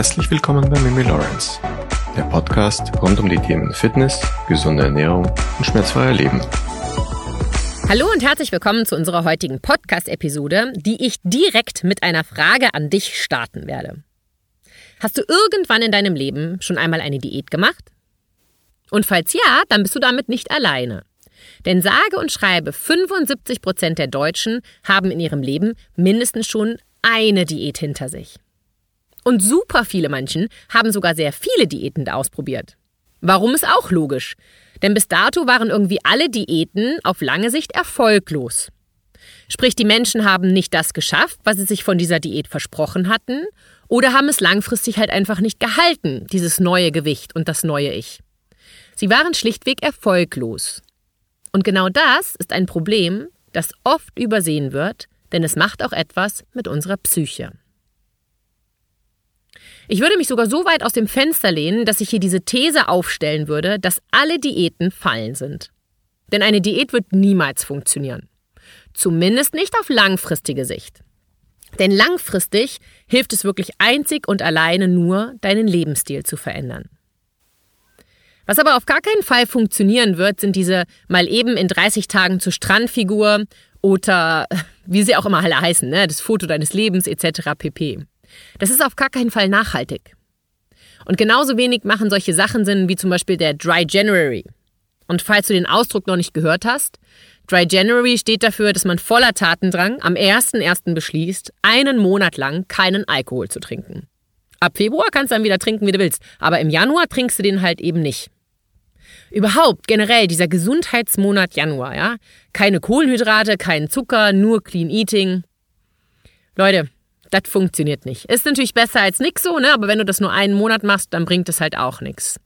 Herzlich willkommen bei Mimi Lawrence, der Podcast rund um die Themen Fitness, gesunde Ernährung und schmerzfreier Leben. Hallo und herzlich willkommen zu unserer heutigen Podcast-Episode, die ich direkt mit einer Frage an dich starten werde. Hast du irgendwann in deinem Leben schon einmal eine Diät gemacht? Und falls ja, dann bist du damit nicht alleine. Denn sage und schreibe, 75 Prozent der Deutschen haben in ihrem Leben mindestens schon eine Diät hinter sich. Und super viele Menschen haben sogar sehr viele Diäten ausprobiert. Warum ist auch logisch? Denn bis dato waren irgendwie alle Diäten auf lange Sicht erfolglos. Sprich, die Menschen haben nicht das geschafft, was sie sich von dieser Diät versprochen hatten, oder haben es langfristig halt einfach nicht gehalten, dieses neue Gewicht und das neue Ich. Sie waren schlichtweg erfolglos. Und genau das ist ein Problem, das oft übersehen wird, denn es macht auch etwas mit unserer Psyche. Ich würde mich sogar so weit aus dem Fenster lehnen, dass ich hier diese These aufstellen würde, dass alle Diäten Fallen sind. Denn eine Diät wird niemals funktionieren. Zumindest nicht auf langfristige Sicht. Denn langfristig hilft es wirklich einzig und alleine nur, deinen Lebensstil zu verändern. Was aber auf gar keinen Fall funktionieren wird, sind diese mal eben in 30 Tagen zur Strandfigur oder wie sie auch immer alle heißen, ne? das Foto deines Lebens etc. pp. Das ist auf gar keinen Fall nachhaltig. Und genauso wenig machen solche Sachen Sinn wie zum Beispiel der Dry January. Und falls du den Ausdruck noch nicht gehört hast, Dry January steht dafür, dass man voller Tatendrang am 1.1. beschließt, einen Monat lang keinen Alkohol zu trinken. Ab Februar kannst du dann wieder trinken, wie du willst, aber im Januar trinkst du den halt eben nicht. Überhaupt generell dieser Gesundheitsmonat Januar, ja? Keine Kohlenhydrate, kein Zucker, nur Clean Eating. Leute, das funktioniert nicht. Ist natürlich besser als nix so, ne? aber wenn du das nur einen Monat machst, dann bringt es halt auch nichts.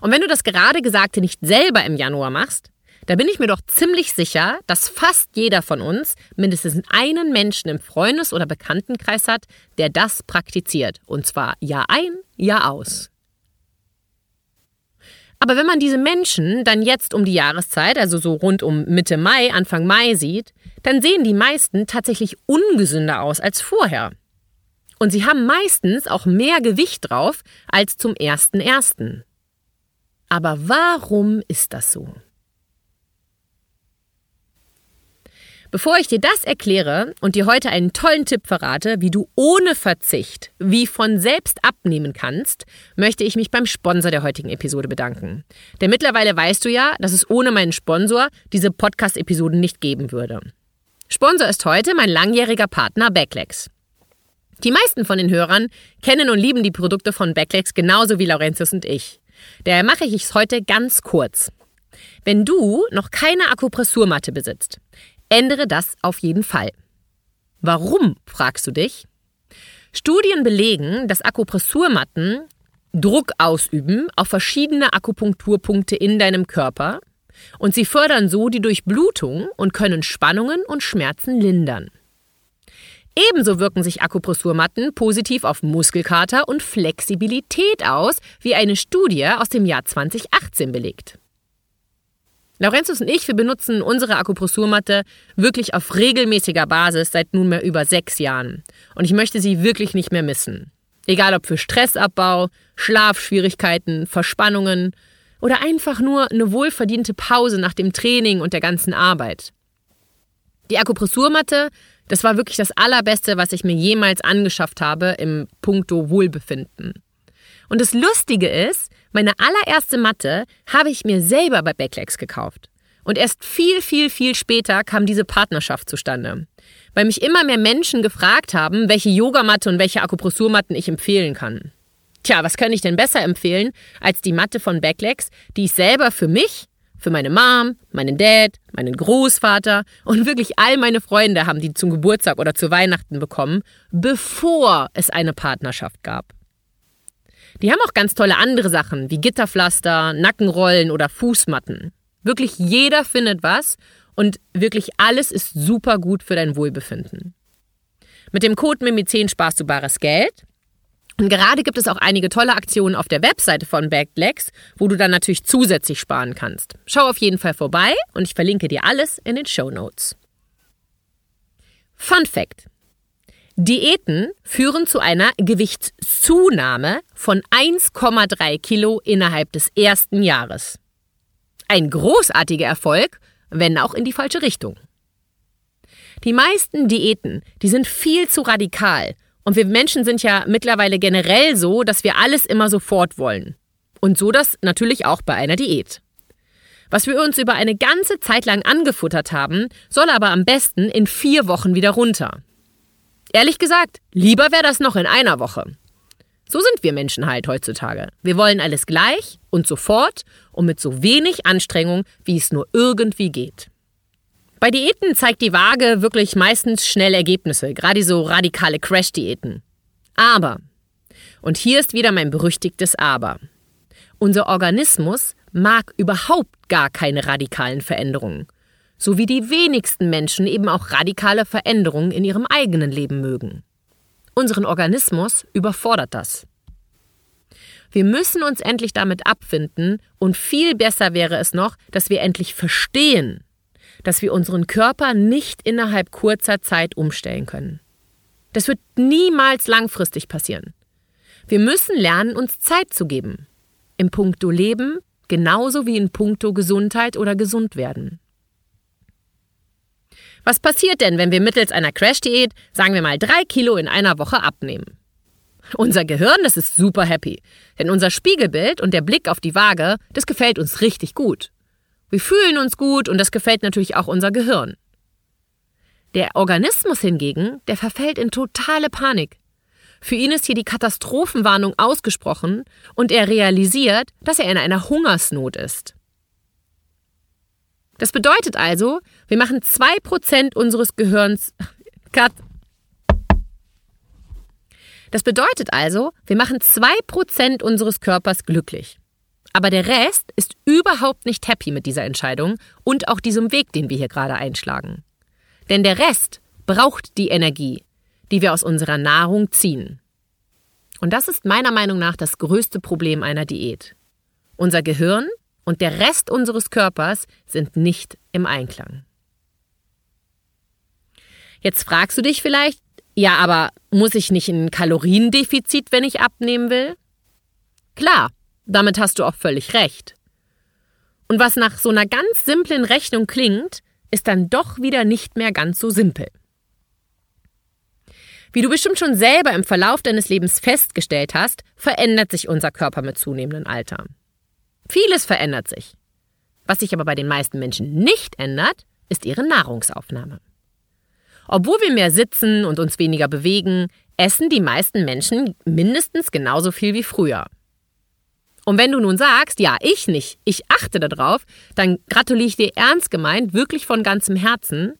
Und wenn du das gerade Gesagte nicht selber im Januar machst, da bin ich mir doch ziemlich sicher, dass fast jeder von uns mindestens einen Menschen im Freundes- oder Bekanntenkreis hat, der das praktiziert. Und zwar Jahr ein, Jahr aus. Aber wenn man diese Menschen dann jetzt um die Jahreszeit, also so rund um Mitte Mai, Anfang Mai sieht, dann sehen die meisten tatsächlich ungesünder aus als vorher. Und sie haben meistens auch mehr Gewicht drauf als zum ersten ersten. Aber warum ist das so? Bevor ich dir das erkläre und dir heute einen tollen Tipp verrate, wie du ohne Verzicht wie von selbst abnehmen kannst, möchte ich mich beim Sponsor der heutigen Episode bedanken. Denn mittlerweile weißt du ja, dass es ohne meinen Sponsor diese Podcast-Episoden nicht geben würde. Sponsor ist heute mein langjähriger Partner Backlegs. Die meisten von den Hörern kennen und lieben die Produkte von Backlegs genauso wie Laurentius und ich. Daher mache ich es heute ganz kurz. Wenn du noch keine Akupressurmatte besitzt, ändere das auf jeden Fall. Warum, fragst du dich? Studien belegen, dass Akupressurmatten Druck ausüben auf verschiedene Akupunkturpunkte in deinem Körper und sie fördern so die Durchblutung und können Spannungen und Schmerzen lindern. Ebenso wirken sich Akupressurmatten positiv auf Muskelkater und Flexibilität aus, wie eine Studie aus dem Jahr 2018 belegt. Laurentius und ich, wir benutzen unsere Akupressurmatte wirklich auf regelmäßiger Basis seit nunmehr über sechs Jahren. Und ich möchte sie wirklich nicht mehr missen. Egal ob für Stressabbau, Schlafschwierigkeiten, Verspannungen oder einfach nur eine wohlverdiente Pause nach dem Training und der ganzen Arbeit. Die Akupressurmatte, das war wirklich das Allerbeste, was ich mir jemals angeschafft habe im Punkto Wohlbefinden. Und das Lustige ist, meine allererste Matte habe ich mir selber bei Backlegs gekauft. Und erst viel, viel, viel später kam diese Partnerschaft zustande. Weil mich immer mehr Menschen gefragt haben, welche Yogamatte und welche Akupressurmatten ich empfehlen kann. Tja, was kann ich denn besser empfehlen als die Matte von Backlegs, die ich selber für mich, für meine Mom, meinen Dad, meinen Großvater und wirklich all meine Freunde haben die zum Geburtstag oder zu Weihnachten bekommen, bevor es eine Partnerschaft gab. Die haben auch ganz tolle andere Sachen wie Gitterpflaster, Nackenrollen oder Fußmatten. Wirklich jeder findet was und wirklich alles ist super gut für dein Wohlbefinden. Mit dem Code MIMI10 sparst du bares Geld. Und gerade gibt es auch einige tolle Aktionen auf der Webseite von Backlegs, wo du dann natürlich zusätzlich sparen kannst. Schau auf jeden Fall vorbei und ich verlinke dir alles in den Show Notes. Fun Fact: Diäten führen zu einer Gewichtszunahme von 1,3 Kilo innerhalb des ersten Jahres. Ein großartiger Erfolg, wenn auch in die falsche Richtung. Die meisten Diäten, die sind viel zu radikal. Und wir Menschen sind ja mittlerweile generell so, dass wir alles immer sofort wollen. Und so das natürlich auch bei einer Diät. Was wir uns über eine ganze Zeit lang angefuttert haben, soll aber am besten in vier Wochen wieder runter. Ehrlich gesagt, lieber wäre das noch in einer Woche. So sind wir Menschen halt heutzutage. Wir wollen alles gleich und sofort und mit so wenig Anstrengung, wie es nur irgendwie geht. Bei Diäten zeigt die Waage wirklich meistens schnell Ergebnisse, gerade so radikale Crash-Diäten. Aber, und hier ist wieder mein berüchtigtes Aber, unser Organismus mag überhaupt gar keine radikalen Veränderungen so wie die wenigsten Menschen eben auch radikale Veränderungen in ihrem eigenen Leben mögen. Unseren Organismus überfordert das. Wir müssen uns endlich damit abfinden und viel besser wäre es noch, dass wir endlich verstehen, dass wir unseren Körper nicht innerhalb kurzer Zeit umstellen können. Das wird niemals langfristig passieren. Wir müssen lernen, uns Zeit zu geben. Im Punkto Leben genauso wie in puncto Gesundheit oder gesund werden. Was passiert denn, wenn wir mittels einer Crash-Diät, sagen wir mal, drei Kilo in einer Woche abnehmen? Unser Gehirn, das ist super happy. Denn unser Spiegelbild und der Blick auf die Waage, das gefällt uns richtig gut. Wir fühlen uns gut und das gefällt natürlich auch unser Gehirn. Der Organismus hingegen, der verfällt in totale Panik. Für ihn ist hier die Katastrophenwarnung ausgesprochen und er realisiert, dass er in einer Hungersnot ist. Das bedeutet also, wir machen 2% unseres Gehirns. Cut. Das bedeutet also, wir machen 2% unseres Körpers glücklich. Aber der Rest ist überhaupt nicht happy mit dieser Entscheidung und auch diesem Weg, den wir hier gerade einschlagen. Denn der Rest braucht die Energie, die wir aus unserer Nahrung ziehen. Und das ist meiner Meinung nach das größte Problem einer Diät. Unser Gehirn und der Rest unseres Körpers sind nicht im Einklang. Jetzt fragst du dich vielleicht, ja, aber muss ich nicht ein Kaloriendefizit, wenn ich abnehmen will? Klar, damit hast du auch völlig recht. Und was nach so einer ganz simplen Rechnung klingt, ist dann doch wieder nicht mehr ganz so simpel. Wie du bestimmt schon selber im Verlauf deines Lebens festgestellt hast, verändert sich unser Körper mit zunehmendem Alter. Vieles verändert sich. Was sich aber bei den meisten Menschen nicht ändert, ist ihre Nahrungsaufnahme. Obwohl wir mehr sitzen und uns weniger bewegen, essen die meisten Menschen mindestens genauso viel wie früher. Und wenn du nun sagst, ja, ich nicht, ich achte darauf, dann gratuliere ich dir ernst gemeint, wirklich von ganzem Herzen.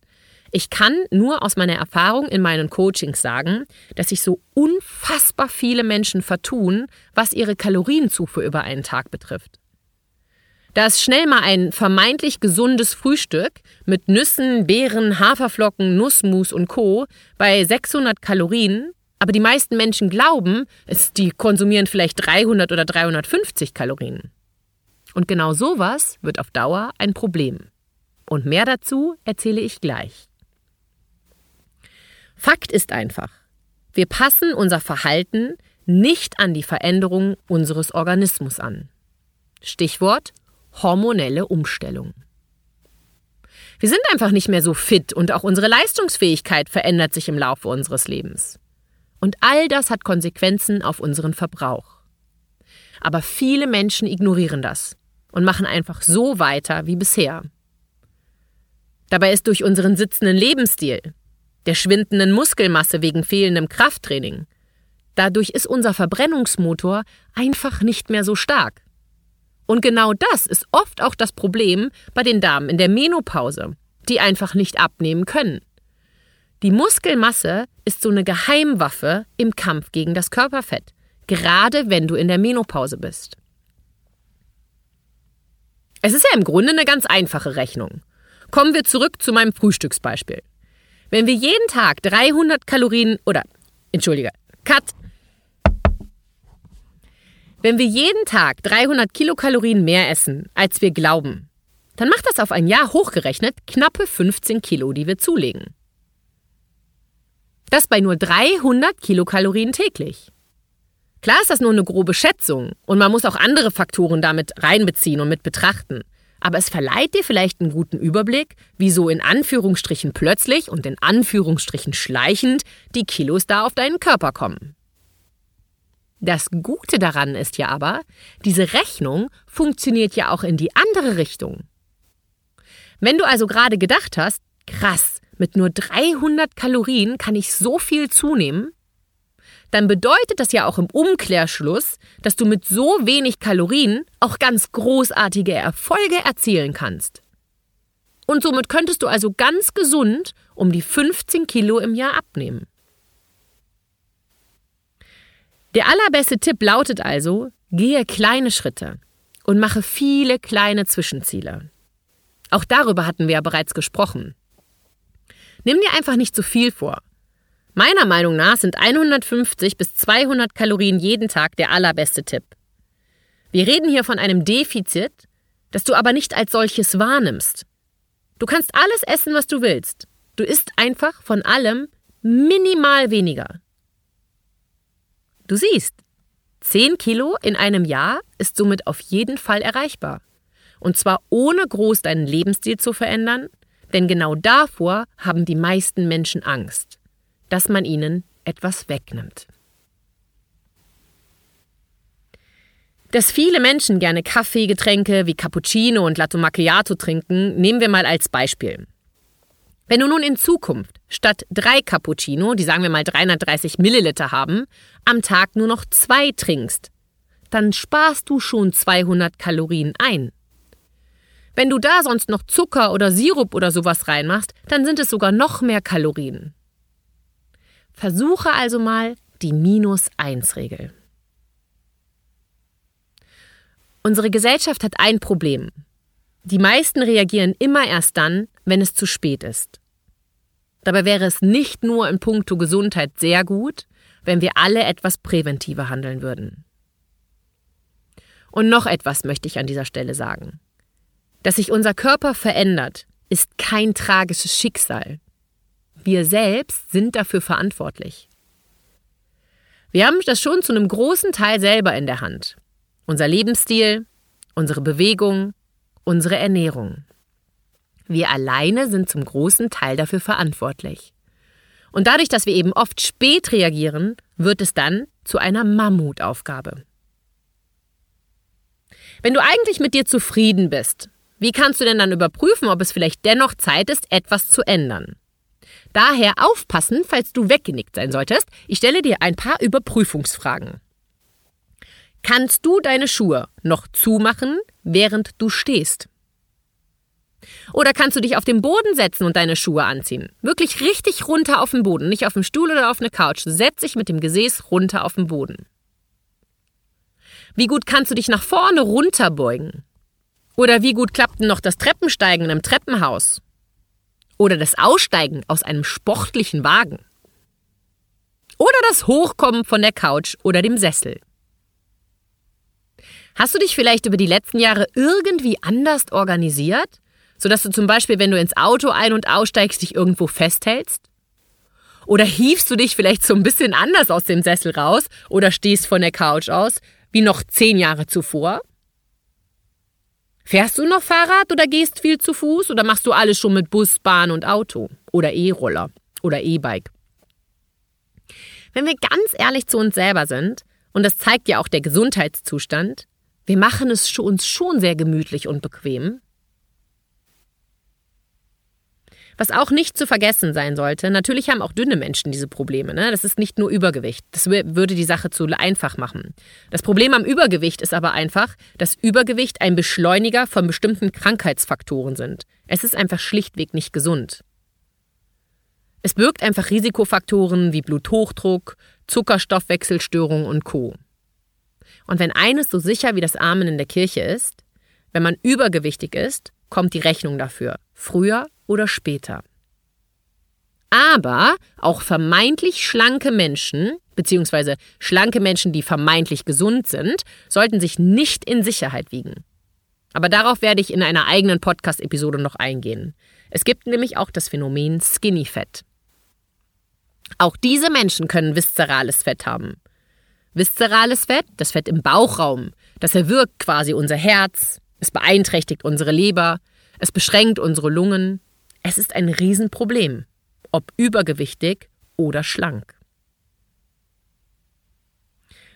Ich kann nur aus meiner Erfahrung in meinen Coachings sagen, dass sich so unfassbar viele Menschen vertun, was ihre Kalorienzufuhr über einen Tag betrifft. Da ist schnell mal ein vermeintlich gesundes Frühstück mit Nüssen, Beeren, Haferflocken, Nussmus und Co. bei 600 Kalorien, aber die meisten Menschen glauben, es, die konsumieren vielleicht 300 oder 350 Kalorien. Und genau sowas wird auf Dauer ein Problem. Und mehr dazu erzähle ich gleich. Fakt ist einfach, wir passen unser Verhalten nicht an die Veränderung unseres Organismus an. Stichwort hormonelle Umstellung. Wir sind einfach nicht mehr so fit und auch unsere Leistungsfähigkeit verändert sich im Laufe unseres Lebens. Und all das hat Konsequenzen auf unseren Verbrauch. Aber viele Menschen ignorieren das und machen einfach so weiter wie bisher. Dabei ist durch unseren sitzenden Lebensstil, der schwindenden Muskelmasse wegen fehlendem Krafttraining, dadurch ist unser Verbrennungsmotor einfach nicht mehr so stark. Und genau das ist oft auch das Problem bei den Damen in der Menopause, die einfach nicht abnehmen können. Die Muskelmasse ist so eine Geheimwaffe im Kampf gegen das Körperfett, gerade wenn du in der Menopause bist. Es ist ja im Grunde eine ganz einfache Rechnung. Kommen wir zurück zu meinem Frühstücksbeispiel. Wenn wir jeden Tag 300 Kalorien oder, entschuldige, Cut, wenn wir jeden Tag 300 Kilokalorien mehr essen, als wir glauben, dann macht das auf ein Jahr hochgerechnet knappe 15 Kilo, die wir zulegen. Das bei nur 300 Kilokalorien täglich. Klar ist das nur eine grobe Schätzung und man muss auch andere Faktoren damit reinbeziehen und mit betrachten. Aber es verleiht dir vielleicht einen guten Überblick, wieso in Anführungsstrichen plötzlich und in Anführungsstrichen schleichend die Kilos da auf deinen Körper kommen. Das Gute daran ist ja aber, diese Rechnung funktioniert ja auch in die andere Richtung. Wenn du also gerade gedacht hast, krass, mit nur 300 Kalorien kann ich so viel zunehmen, dann bedeutet das ja auch im Umkehrschluss, dass du mit so wenig Kalorien auch ganz großartige Erfolge erzielen kannst. Und somit könntest du also ganz gesund um die 15 Kilo im Jahr abnehmen. Der allerbeste Tipp lautet also, gehe kleine Schritte und mache viele kleine Zwischenziele. Auch darüber hatten wir ja bereits gesprochen. Nimm dir einfach nicht zu viel vor. Meiner Meinung nach sind 150 bis 200 Kalorien jeden Tag der allerbeste Tipp. Wir reden hier von einem Defizit, das du aber nicht als solches wahrnimmst. Du kannst alles essen, was du willst. Du isst einfach von allem minimal weniger. Du siehst, 10 Kilo in einem Jahr ist somit auf jeden Fall erreichbar. Und zwar ohne groß deinen Lebensstil zu verändern, denn genau davor haben die meisten Menschen Angst, dass man ihnen etwas wegnimmt. Dass viele Menschen gerne Kaffeegetränke wie Cappuccino und Latte Macchiato trinken, nehmen wir mal als Beispiel. Wenn du nun in Zukunft statt drei Cappuccino, die sagen wir mal 330 Milliliter haben, am Tag nur noch zwei trinkst, dann sparst du schon 200 Kalorien ein. Wenn du da sonst noch Zucker oder Sirup oder sowas reinmachst, dann sind es sogar noch mehr Kalorien. Versuche also mal die Minus-1-Regel. Unsere Gesellschaft hat ein Problem. Die meisten reagieren immer erst dann, wenn es zu spät ist. Dabei wäre es nicht nur in puncto Gesundheit sehr gut, wenn wir alle etwas präventiver handeln würden. Und noch etwas möchte ich an dieser Stelle sagen. Dass sich unser Körper verändert, ist kein tragisches Schicksal. Wir selbst sind dafür verantwortlich. Wir haben das schon zu einem großen Teil selber in der Hand. Unser Lebensstil, unsere Bewegung, unsere Ernährung. Wir alleine sind zum großen Teil dafür verantwortlich. Und dadurch, dass wir eben oft spät reagieren, wird es dann zu einer Mammutaufgabe. Wenn du eigentlich mit dir zufrieden bist, wie kannst du denn dann überprüfen, ob es vielleicht dennoch Zeit ist, etwas zu ändern? Daher aufpassen, falls du weggenickt sein solltest. Ich stelle dir ein paar Überprüfungsfragen. Kannst du deine Schuhe noch zumachen, während du stehst? Oder kannst du dich auf den Boden setzen und deine Schuhe anziehen? Wirklich richtig runter auf den Boden, nicht auf dem Stuhl oder auf eine Couch. Setz dich mit dem Gesäß runter auf den Boden. Wie gut kannst du dich nach vorne runterbeugen? Oder wie gut klappt denn noch das Treppensteigen in einem Treppenhaus? Oder das Aussteigen aus einem sportlichen Wagen? Oder das Hochkommen von der Couch oder dem Sessel? Hast du dich vielleicht über die letzten Jahre irgendwie anders organisiert? Sodass du zum Beispiel, wenn du ins Auto ein- und aussteigst, dich irgendwo festhältst? Oder hiefst du dich vielleicht so ein bisschen anders aus dem Sessel raus oder stehst von der Couch aus, wie noch zehn Jahre zuvor? Fährst du noch Fahrrad oder gehst viel zu Fuß oder machst du alles schon mit Bus, Bahn und Auto oder E-Roller oder E-Bike? Wenn wir ganz ehrlich zu uns selber sind, und das zeigt ja auch der Gesundheitszustand, wir machen es uns schon sehr gemütlich und bequem, Was auch nicht zu vergessen sein sollte, natürlich haben auch dünne Menschen diese Probleme. Ne? Das ist nicht nur Übergewicht. Das würde die Sache zu einfach machen. Das Problem am Übergewicht ist aber einfach, dass Übergewicht ein Beschleuniger von bestimmten Krankheitsfaktoren sind. Es ist einfach schlichtweg nicht gesund. Es birgt einfach Risikofaktoren wie Bluthochdruck, Zuckerstoffwechselstörungen und Co. Und wenn eines so sicher wie das Amen in der Kirche ist, wenn man übergewichtig ist, kommt die Rechnung dafür. Früher oder später. Aber auch vermeintlich schlanke Menschen, beziehungsweise schlanke Menschen, die vermeintlich gesund sind, sollten sich nicht in Sicherheit wiegen. Aber darauf werde ich in einer eigenen Podcast-Episode noch eingehen. Es gibt nämlich auch das Phänomen Skinny Fat. Auch diese Menschen können viszerales Fett haben. Viszerales Fett, das Fett im Bauchraum, das erwürgt quasi unser Herz, es beeinträchtigt unsere Leber, es beschränkt unsere Lungen. Es ist ein Riesenproblem, ob übergewichtig oder schlank.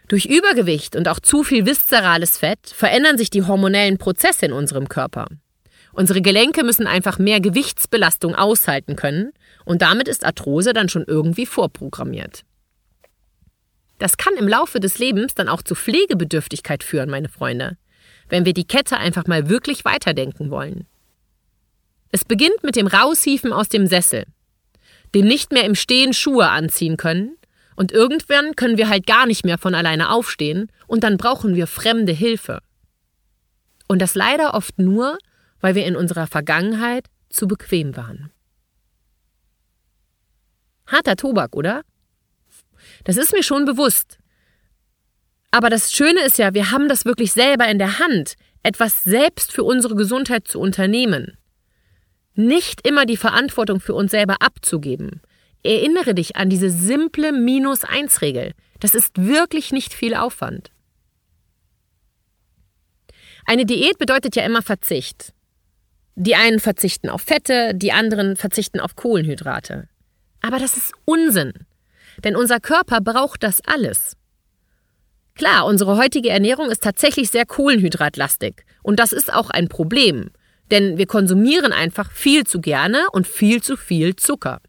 Durch Übergewicht und auch zu viel viszerales Fett verändern sich die hormonellen Prozesse in unserem Körper. Unsere Gelenke müssen einfach mehr Gewichtsbelastung aushalten können und damit ist Arthrose dann schon irgendwie vorprogrammiert. Das kann im Laufe des Lebens dann auch zu Pflegebedürftigkeit führen, meine Freunde, wenn wir die Kette einfach mal wirklich weiterdenken wollen. Es beginnt mit dem Raushiefen aus dem Sessel, dem nicht mehr im Stehen Schuhe anziehen können und irgendwann können wir halt gar nicht mehr von alleine aufstehen und dann brauchen wir fremde Hilfe. Und das leider oft nur, weil wir in unserer Vergangenheit zu bequem waren. Harter Tobak, oder? Das ist mir schon bewusst. Aber das Schöne ist ja, wir haben das wirklich selber in der Hand, etwas selbst für unsere Gesundheit zu unternehmen. Nicht immer die Verantwortung für uns selber abzugeben. Erinnere dich an diese simple Minus-Eins-Regel. Das ist wirklich nicht viel Aufwand. Eine Diät bedeutet ja immer Verzicht. Die einen verzichten auf Fette, die anderen verzichten auf Kohlenhydrate. Aber das ist Unsinn. Denn unser Körper braucht das alles. Klar, unsere heutige Ernährung ist tatsächlich sehr kohlenhydratlastig. Und das ist auch ein Problem. Denn wir konsumieren einfach viel zu gerne und viel zu viel Zucker.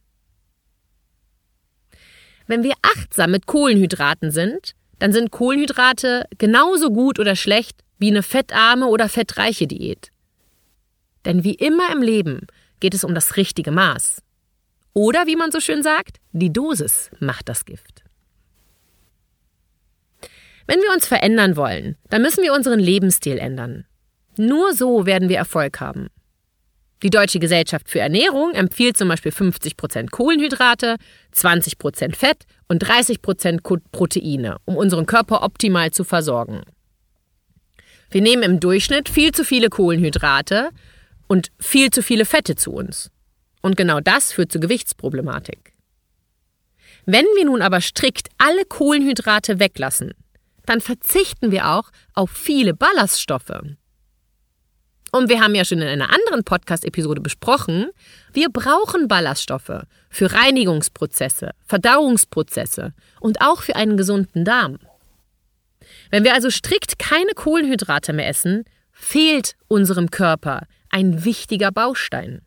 Wenn wir achtsam mit Kohlenhydraten sind, dann sind Kohlenhydrate genauso gut oder schlecht wie eine fettarme oder fettreiche Diät. Denn wie immer im Leben geht es um das richtige Maß. Oder wie man so schön sagt, die Dosis macht das Gift. Wenn wir uns verändern wollen, dann müssen wir unseren Lebensstil ändern. Nur so werden wir Erfolg haben. Die Deutsche Gesellschaft für Ernährung empfiehlt zum Beispiel 50% Kohlenhydrate, 20% Fett und 30% Proteine, um unseren Körper optimal zu versorgen. Wir nehmen im Durchschnitt viel zu viele Kohlenhydrate und viel zu viele Fette zu uns. Und genau das führt zu Gewichtsproblematik. Wenn wir nun aber strikt alle Kohlenhydrate weglassen, dann verzichten wir auch auf viele Ballaststoffe. Und wir haben ja schon in einer anderen Podcast-Episode besprochen, wir brauchen Ballaststoffe für Reinigungsprozesse, Verdauungsprozesse und auch für einen gesunden Darm. Wenn wir also strikt keine Kohlenhydrate mehr essen, fehlt unserem Körper ein wichtiger Baustein.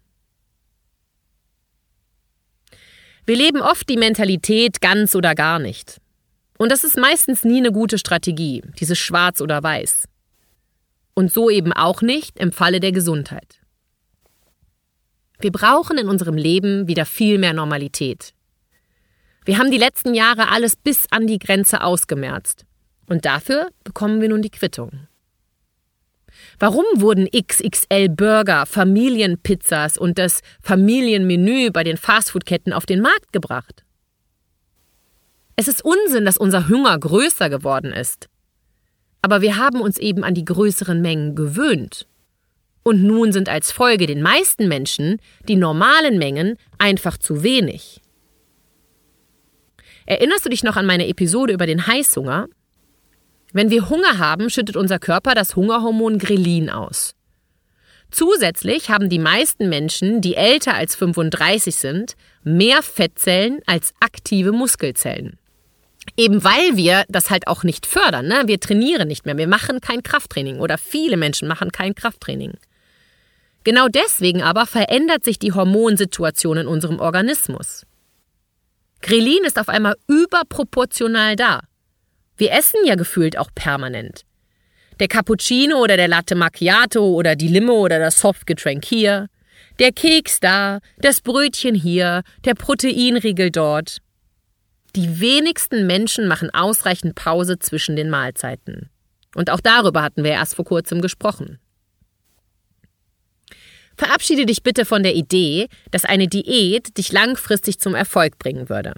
Wir leben oft die Mentalität ganz oder gar nicht. Und das ist meistens nie eine gute Strategie, dieses Schwarz oder Weiß. Und so eben auch nicht im Falle der Gesundheit. Wir brauchen in unserem Leben wieder viel mehr Normalität. Wir haben die letzten Jahre alles bis an die Grenze ausgemerzt. Und dafür bekommen wir nun die Quittung. Warum wurden XXL Burger, Familienpizzas und das Familienmenü bei den Fastfoodketten auf den Markt gebracht? Es ist Unsinn, dass unser Hunger größer geworden ist. Aber wir haben uns eben an die größeren Mengen gewöhnt. Und nun sind als Folge den meisten Menschen die normalen Mengen einfach zu wenig. Erinnerst du dich noch an meine Episode über den Heißhunger? Wenn wir Hunger haben, schüttet unser Körper das Hungerhormon Grelin aus. Zusätzlich haben die meisten Menschen, die älter als 35 sind, mehr Fettzellen als aktive Muskelzellen. Eben weil wir das halt auch nicht fördern. Ne? Wir trainieren nicht mehr. Wir machen kein Krafttraining oder viele Menschen machen kein Krafttraining. Genau deswegen aber verändert sich die Hormonsituation in unserem Organismus. Grelin ist auf einmal überproportional da. Wir essen ja gefühlt auch permanent. Der Cappuccino oder der Latte Macchiato oder die Limo oder das Softgetränk hier, der Keks da, das Brötchen hier, der Proteinriegel dort. Die wenigsten Menschen machen ausreichend Pause zwischen den Mahlzeiten. Und auch darüber hatten wir erst vor kurzem gesprochen. Verabschiede dich bitte von der Idee, dass eine Diät dich langfristig zum Erfolg bringen würde.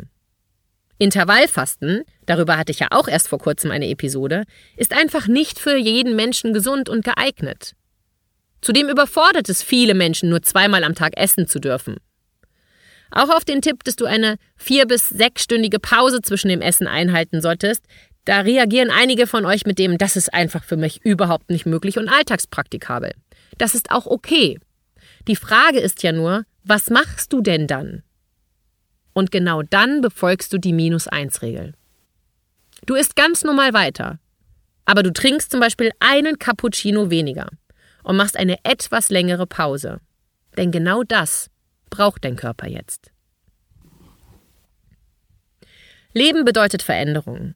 Intervallfasten, darüber hatte ich ja auch erst vor kurzem eine Episode, ist einfach nicht für jeden Menschen gesund und geeignet. Zudem überfordert es viele Menschen, nur zweimal am Tag essen zu dürfen. Auch auf den Tipp, dass du eine vier- bis sechsstündige Pause zwischen dem Essen einhalten solltest, da reagieren einige von euch mit dem, das ist einfach für mich überhaupt nicht möglich und alltagspraktikabel. Das ist auch okay. Die Frage ist ja nur, was machst du denn dann? Und genau dann befolgst du die Minus-1-Regel. Du isst ganz normal weiter, aber du trinkst zum Beispiel einen Cappuccino weniger und machst eine etwas längere Pause. Denn genau das braucht dein Körper jetzt. Leben bedeutet Veränderung.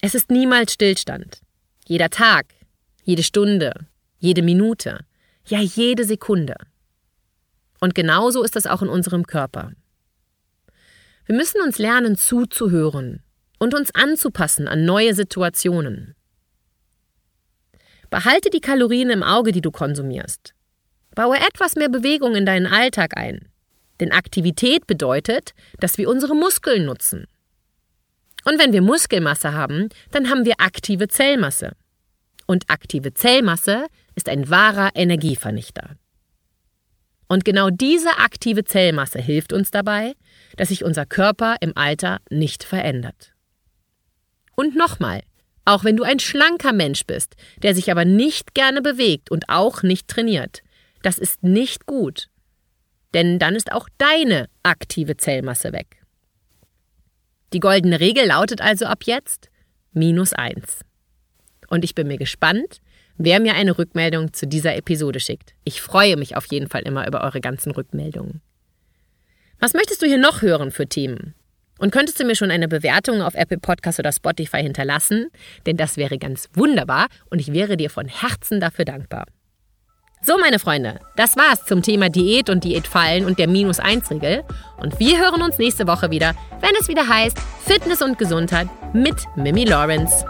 Es ist niemals Stillstand. Jeder Tag, jede Stunde, jede Minute, ja jede Sekunde. Und genauso ist es auch in unserem Körper. Wir müssen uns lernen zuzuhören und uns anzupassen an neue Situationen. Behalte die Kalorien im Auge, die du konsumierst. Baue etwas mehr Bewegung in deinen Alltag ein. Denn Aktivität bedeutet, dass wir unsere Muskeln nutzen. Und wenn wir Muskelmasse haben, dann haben wir aktive Zellmasse. Und aktive Zellmasse ist ein wahrer Energievernichter. Und genau diese aktive Zellmasse hilft uns dabei, dass sich unser Körper im Alter nicht verändert. Und nochmal, auch wenn du ein schlanker Mensch bist, der sich aber nicht gerne bewegt und auch nicht trainiert, das ist nicht gut. Denn dann ist auch deine aktive Zellmasse weg. Die goldene Regel lautet also ab jetzt minus eins. Und ich bin mir gespannt, wer mir eine Rückmeldung zu dieser Episode schickt. Ich freue mich auf jeden Fall immer über eure ganzen Rückmeldungen. Was möchtest du hier noch hören für Themen? Und könntest du mir schon eine Bewertung auf Apple Podcast oder Spotify hinterlassen? Denn das wäre ganz wunderbar und ich wäre dir von Herzen dafür dankbar. So, meine Freunde, das war's zum Thema Diät und Diätfallen und der Minus-1-Regel. Und wir hören uns nächste Woche wieder, wenn es wieder heißt Fitness und Gesundheit mit Mimi Lawrence.